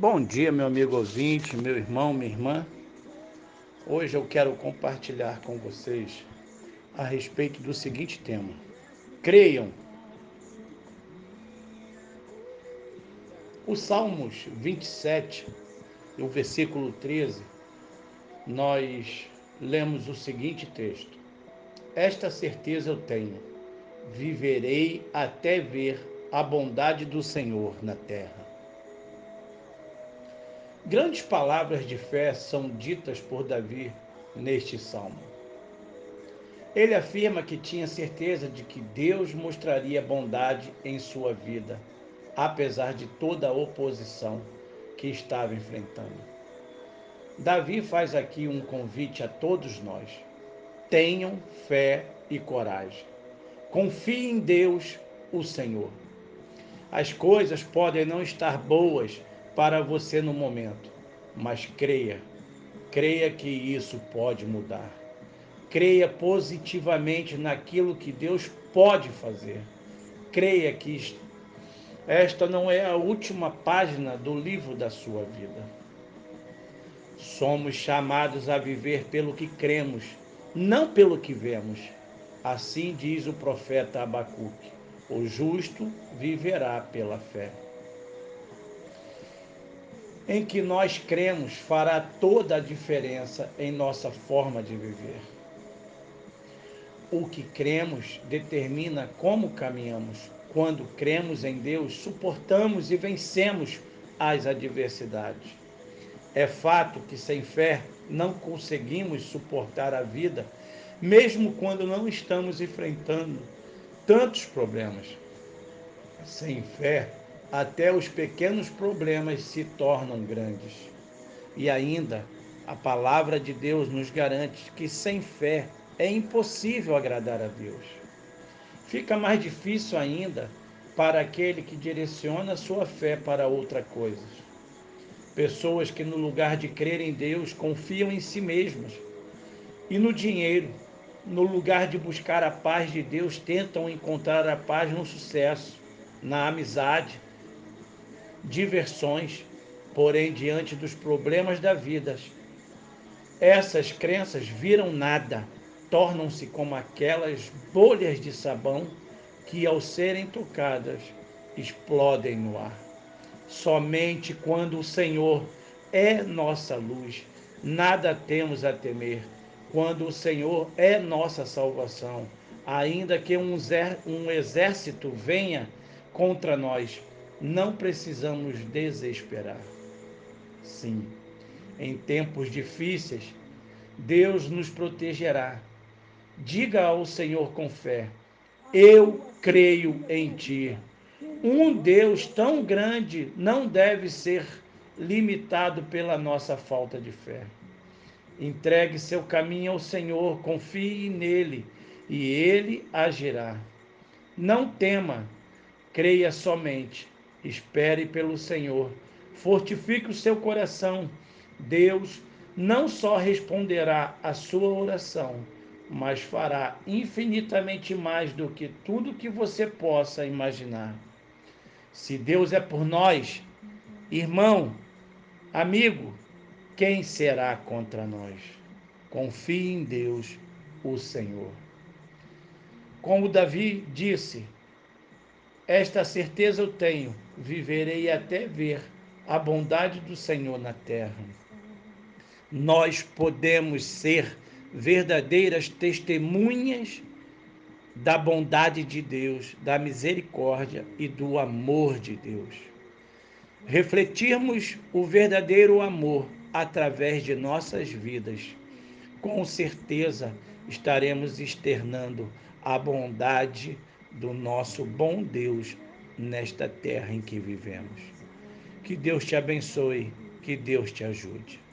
Bom dia, meu amigo ouvinte, meu irmão, minha irmã. Hoje eu quero compartilhar com vocês a respeito do seguinte tema: Creiam. O Salmos 27, o versículo 13, nós lemos o seguinte texto: Esta certeza eu tenho, viverei até ver a bondade do Senhor na terra. Grandes palavras de fé são ditas por Davi neste salmo. Ele afirma que tinha certeza de que Deus mostraria bondade em sua vida, apesar de toda a oposição que estava enfrentando. Davi faz aqui um convite a todos nós. Tenham fé e coragem. Confie em Deus, o Senhor. As coisas podem não estar boas para você no momento, mas creia, creia que isso pode mudar. Creia positivamente naquilo que Deus pode fazer. Creia que esta não é a última página do livro da sua vida. Somos chamados a viver pelo que cremos, não pelo que vemos. Assim diz o profeta Abacuque: o justo viverá pela fé em que nós cremos fará toda a diferença em nossa forma de viver. O que cremos determina como caminhamos. Quando cremos em Deus, suportamos e vencemos as adversidades. É fato que sem fé não conseguimos suportar a vida, mesmo quando não estamos enfrentando tantos problemas. Sem fé, até os pequenos problemas se tornam grandes. E ainda, a palavra de Deus nos garante que sem fé é impossível agradar a Deus. Fica mais difícil ainda para aquele que direciona sua fé para outra coisa. Pessoas que, no lugar de crer em Deus, confiam em si mesmas e no dinheiro. No lugar de buscar a paz de Deus, tentam encontrar a paz no sucesso, na amizade, diversões, porém, diante dos problemas da vida, essas crenças viram nada, tornam-se como aquelas bolhas de sabão que, ao serem tocadas, explodem no ar. Somente quando o Senhor é nossa luz, nada temos a temer. Quando o Senhor é nossa salvação, ainda que um exército venha contra nós, não precisamos desesperar. Sim, em tempos difíceis, Deus nos protegerá. Diga ao Senhor com fé: Eu creio em ti. Um Deus tão grande não deve ser limitado pela nossa falta de fé. Entregue seu caminho ao Senhor, confie nele e ele agirá. Não tema, creia somente Espere pelo Senhor. Fortifique o seu coração. Deus não só responderá a sua oração, mas fará infinitamente mais do que tudo que você possa imaginar. Se Deus é por nós, irmão, amigo, quem será contra nós? Confie em Deus, o Senhor. Como Davi disse, esta certeza eu tenho, viverei até ver a bondade do Senhor na terra. Nós podemos ser verdadeiras testemunhas da bondade de Deus, da misericórdia e do amor de Deus. Refletirmos o verdadeiro amor através de nossas vidas, com certeza estaremos externando a bondade do nosso bom Deus nesta terra em que vivemos. Que Deus te abençoe, que Deus te ajude.